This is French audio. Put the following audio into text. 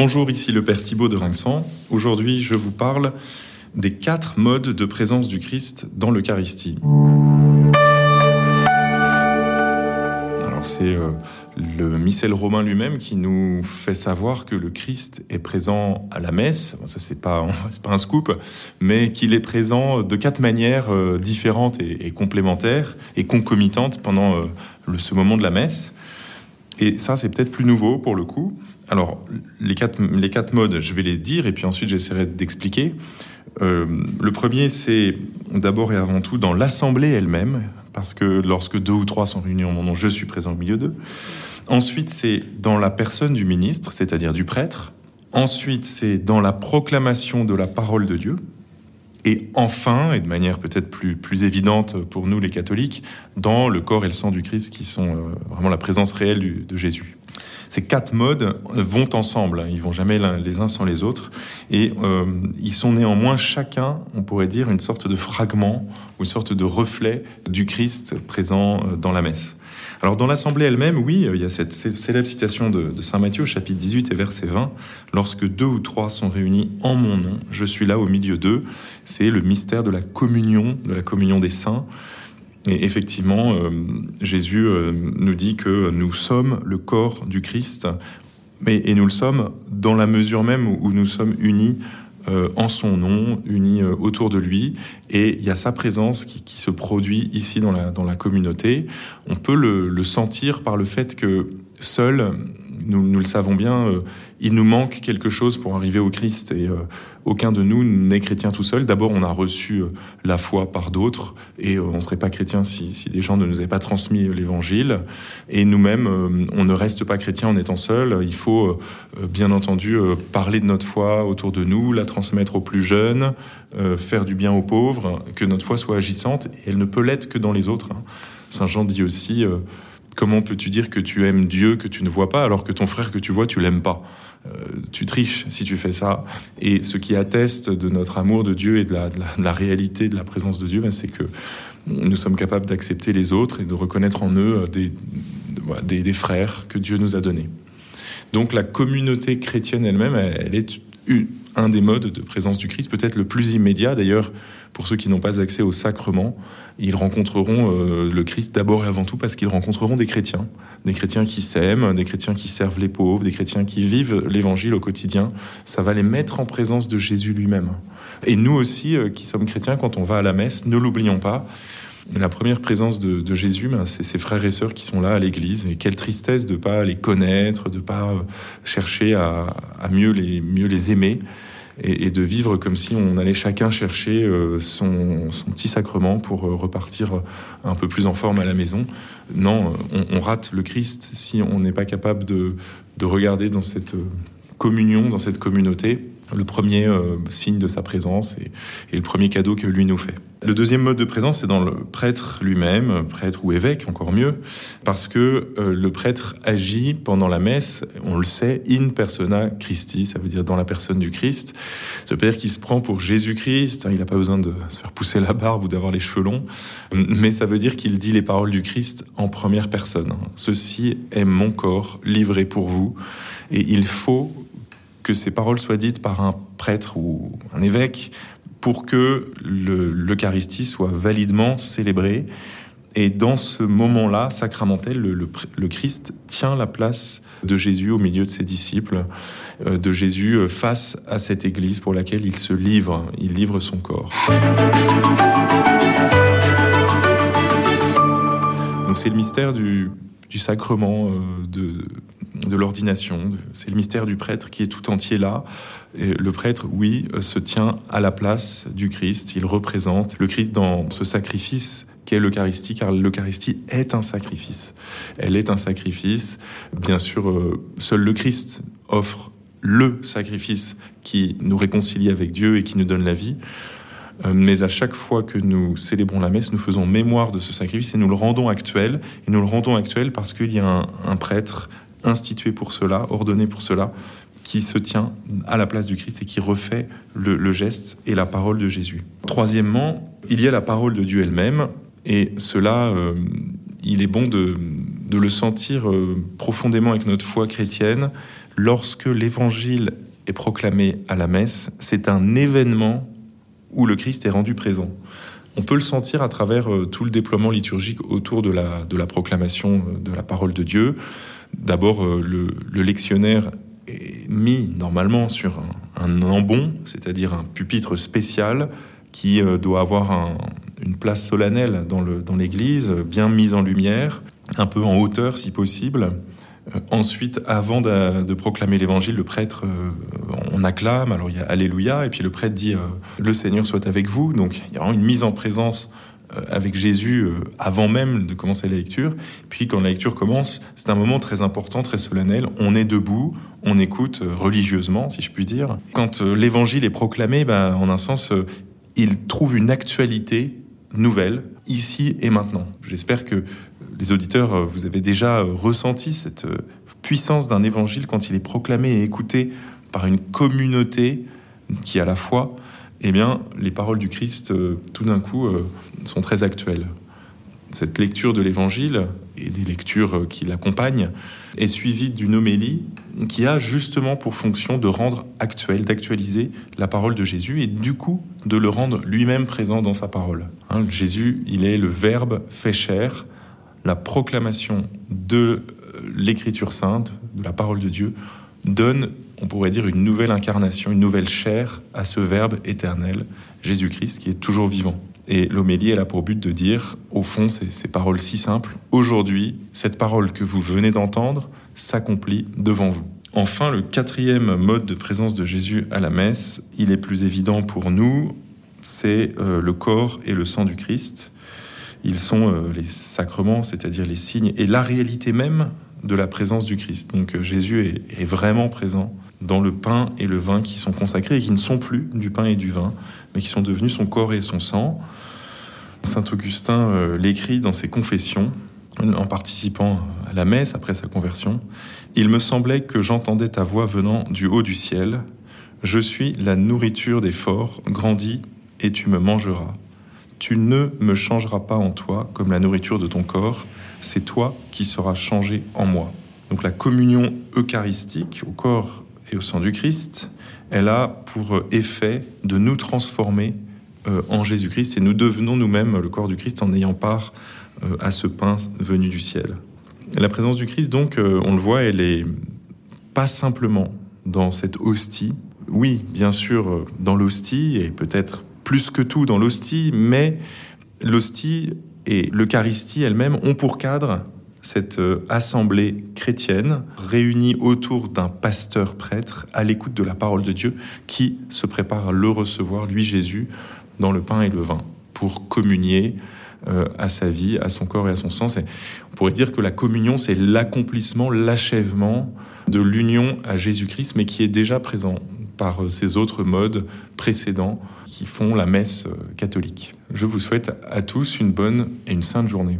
Bonjour, ici le Père Thibault de Rinxan. Aujourd'hui, je vous parle des quatre modes de présence du Christ dans l'Eucharistie. Alors c'est euh, le missel romain lui-même qui nous fait savoir que le Christ est présent à la messe. Ça c'est pas c'est pas un scoop, mais qu'il est présent de quatre manières euh, différentes et, complémentaires et concomitantes pendant euh, ce moment de la messe. Et ça c'est peut-être plus nouveau pour le coup. Alors les quatre modes, je vais les dire et puis ensuite j'essaierai d'expliquer. Euh, le premier, c'est d'abord et avant tout dans l'assemblée elle-même, parce que lorsque deux ou trois sont réunis en mon nom, je suis présent au milieu d'eux. Ensuite, c'est dans la personne du ministre, c'est-à-dire du prêtre. Ensuite, c'est dans la proclamation de la parole de Dieu. Et enfin, et de manière peut-être plus, plus évidente pour nous les catholiques, dans le corps et le sang du Christ qui sont euh, vraiment la présence réelle de Jésus ces quatre modes vont ensemble, ils vont jamais les uns sans les autres, et euh, ils sont néanmoins chacun, on pourrait dire, une sorte de fragment une sorte de reflet du Christ présent euh, dans la messe. Alors dans l'assemblée elle-même, oui, il y a cette célèbre citation de, de, Saint Matthieu, chapitre 18 et verset 20, Lorsque deux ou trois sont réunis en mon nom, je suis là au milieu d'eux. C'est le mystère de la communion, de la communion des saints. Et effectivement, euh, Jésus euh, nous dit que nous sommes le corps du Christ, mais, et nous le sommes dans la mesure même où, nous sommes unis euh, en son nom, unis autour de lui. Et il y a sa présence qui, se produit ici dans la, dans la communauté. On peut le, le sentir par le fait que seul, nous, le savons bien, il nous manque quelque chose pour arriver au Christ et euh, aucun de nous n'est chrétien tout seul. D'abord, on a reçu euh, la foi par d'autres et euh, on ne serait pas chrétien si, si, des gens ne nous avaient pas transmis l'évangile. Et nous-mêmes, on ne reste pas chrétien en étant seul. Il faut bien entendu parler de notre foi autour de nous, la transmettre aux plus jeunes, faire du bien aux pauvres, que notre foi soit agissante. Et elle ne peut l'être que dans les autres. Hein. Saint Jean dit aussi Comment peux-tu dire que tu aimes Dieu que tu ne vois pas alors que ton frère que tu vois, tu l'aimes pas? Euh, Tu triches si tu fais ça. Et ce qui atteste de notre amour de Dieu et de la, réalité de la présence de Dieu, ben, c'est que nous sommes capables d'accepter les autres et de reconnaître en eux des, des frères que Dieu nous a donnés. Donc la communauté chrétienne elle-même, elle est un des modes de présence du Christ, peut-être le plus immédiat. D'ailleurs, pour ceux qui n'ont pas accès au sacrement, ils rencontreront euh, le Christ d'abord et avant tout parce qu'ils rencontreront des chrétiens, des chrétiens qui s'aiment, des chrétiens qui servent les pauvres, des chrétiens qui vivent l'évangile au quotidien. Ça va les mettre en présence de Jésus lui-même. Et nous aussi, euh, qui sommes chrétiens, quand on va à la messe, ne l'oublions pas. La première présence de, Jésus, ben, c'est ses frères et sœurs qui sont là à l'église. Et quelle tristesse de pas les connaître, de pas euh, chercher à, mieux, les, mieux les aimer. Et, de vivre comme si on allait chacun chercher euh, son, petit sacrement pour euh, repartir un peu plus en forme à la maison. Non, on, rate le Christ si on n'est pas capable de, de regarder dans cette communion, dans cette communauté, le premier signe de sa présence et, le premier cadeau que lui nous fait. Le deuxième mode de présence, c'est dans le prêtre lui-même, prêtre ou évêque, encore mieux, parce que euh, le prêtre agit pendant la messe, on le sait, in persona Christi, ça veut dire dans la personne du Christ. Ce père qui se prend pour Jésus-Christ, hein, il n'a pas besoin de se faire pousser la barbe ou d'avoir les cheveux longs, mais ça veut dire qu'il dit les paroles du Christ en première personne. Ceci est mon corps livré pour vous, et il faut que ces paroles soient dites par un prêtre ou un évêque pour que l'Eucharistie soit validement célébrée. Et dans ce moment-là, sacramentel, le, Christ tient la place de Jésus au milieu de ses disciples, euh, de Jésus euh, face à cette Église pour laquelle il se livre, il livre son corps. Donc c'est le mystère du, sacrement euh, de, de l'ordination. C'est le mystère du prêtre qui est tout entier là. Et le prêtre, oui, euh, se tient à la place du Christ. Il représente le Christ dans ce sacrifice qu'est l'Eucharistie, car l'Eucharistie est un sacrifice. Elle est un sacrifice. Bien sûr, euh, seul le Christ offre le sacrifice qui nous réconcilie avec Dieu et qui nous donne la vie. Euh, mais à chaque fois que nous célébrons la messe, nous faisons mémoire de ce sacrifice et nous le rendons actuel. Et nous le rendons actuel parce qu'il y a un, prêtre institué pour cela, ordonné pour cela, qui se tient à la place du Christ et qui refait le, geste et la parole de Jésus. Troisièmement, il y a la parole de Dieu elle-même, et cela, euh, il est bon de, le sentir euh, profondément avec notre foi chrétienne. lorsque l'évangile est proclamé à la messe, c'est un événement où le Christ est rendu présent. On peut le sentir à travers euh, tout le déploiement liturgique autour de la, de la proclamation euh, de la parole de Dieu. D'abord, euh, le, le, lectionnaire est mis normalement sur un, un embon, c'est-à-dire un pupitre spécial qui doit avoir un, une place solennelle dans l'église, dans bien mise en lumière, un peu en hauteur si possible. Ensuite, avant de, proclamer l'évangile, le prêtre, on acclame, alors il y a Alléluia, et puis le prêtre dit euh, Le Seigneur soit avec vous. Donc il y a vraiment une mise en présence avec Jésus avant même de commencer la lecture. Puis quand la lecture commence, c'est un moment très important, très solennel. On est debout, on écoute religieusement, si je puis dire. Quand l'évangile est proclamé, ben, en un sens, il trouve une actualité nouvelle, ici et maintenant. J'espère que les auditeurs, euh, vous avez déjà euh, ressenti cette euh, puissance d'un évangile quand il est proclamé et écouté par une communauté qui a la foi. Eh bien, les paroles du Christ, tout d'un coup, sont très actuelles. Cette lecture de l'évangile et des lectures qui l'accompagnent est suivie d'une homélie qui a justement pour fonction de rendre actuel, d'actualiser la parole de Jésus et du coup de le rendre lui-même présent dans sa parole. Hein, Jésus, il est le Verbe fait chair, la proclamation de l'écriture sainte, de la parole de Dieu, donne, on pourrait dire, une nouvelle incarnation, une nouvelle chair à ce Verbe éternel, Jésus-Christ, qui est toujours vivant. Et l'homélie, elle a pour but de dire, au fond, ces, ces paroles si simples, aujourd'hui, cette parole que vous venez d'entendre s'accomplit devant vous. Enfin, le quatrième mode de présence de Jésus à la messe, il est plus évident pour nous, c'est euh, le corps et le sang du Christ. Ils sont euh, les sacrements, c'est-à-dire les signes et la réalité même de la présence du Christ. Donc euh, Jésus est, est, vraiment présent dans le pain et le vin qui sont consacrés et qui ne sont plus du pain et du vin, mais qui sont devenus son corps et son sang. Saint Augustin euh, l'écrit dans ses confessions en participant à la messe après sa conversion. Il me semblait que j'entendais ta voix venant du haut du ciel. Je suis la nourriture des forts, grandis et tu me mangeras. Tu ne me changeras pas en toi comme la nourriture de ton corps, c'est toi qui seras changé en moi. Donc la communion eucharistique au corps et au sang du Christ, elle a pour effet de nous transformer euh, en Jésus-Christ et nous devenons nous-mêmes le corps du Christ en ayant part euh, à ce pain venu du ciel. La présence du Christ, donc, euh, on le voit, elle est pas simplement dans cette hostie. Oui, bien sûr, dans l'hostie et peut-être plus que tout dans l'hostie, mais l'hostie et l'Eucharistie elle-même ont pour cadre cette euh, assemblée chrétienne réunie autour d'un pasteur prêtre à l'écoute de la parole de Dieu qui se prépare à le recevoir, lui Jésus, dans le pain et le vin, pour communier euh, à sa vie, à son corps et à son sang. On pourrait dire que la communion, c'est l'accomplissement, l'achèvement de l'union à Jésus-Christ, mais qui est déjà présent par euh, ces autres modes précédents qui font la messe catholique. Je vous souhaite à tous une bonne et une sainte journée.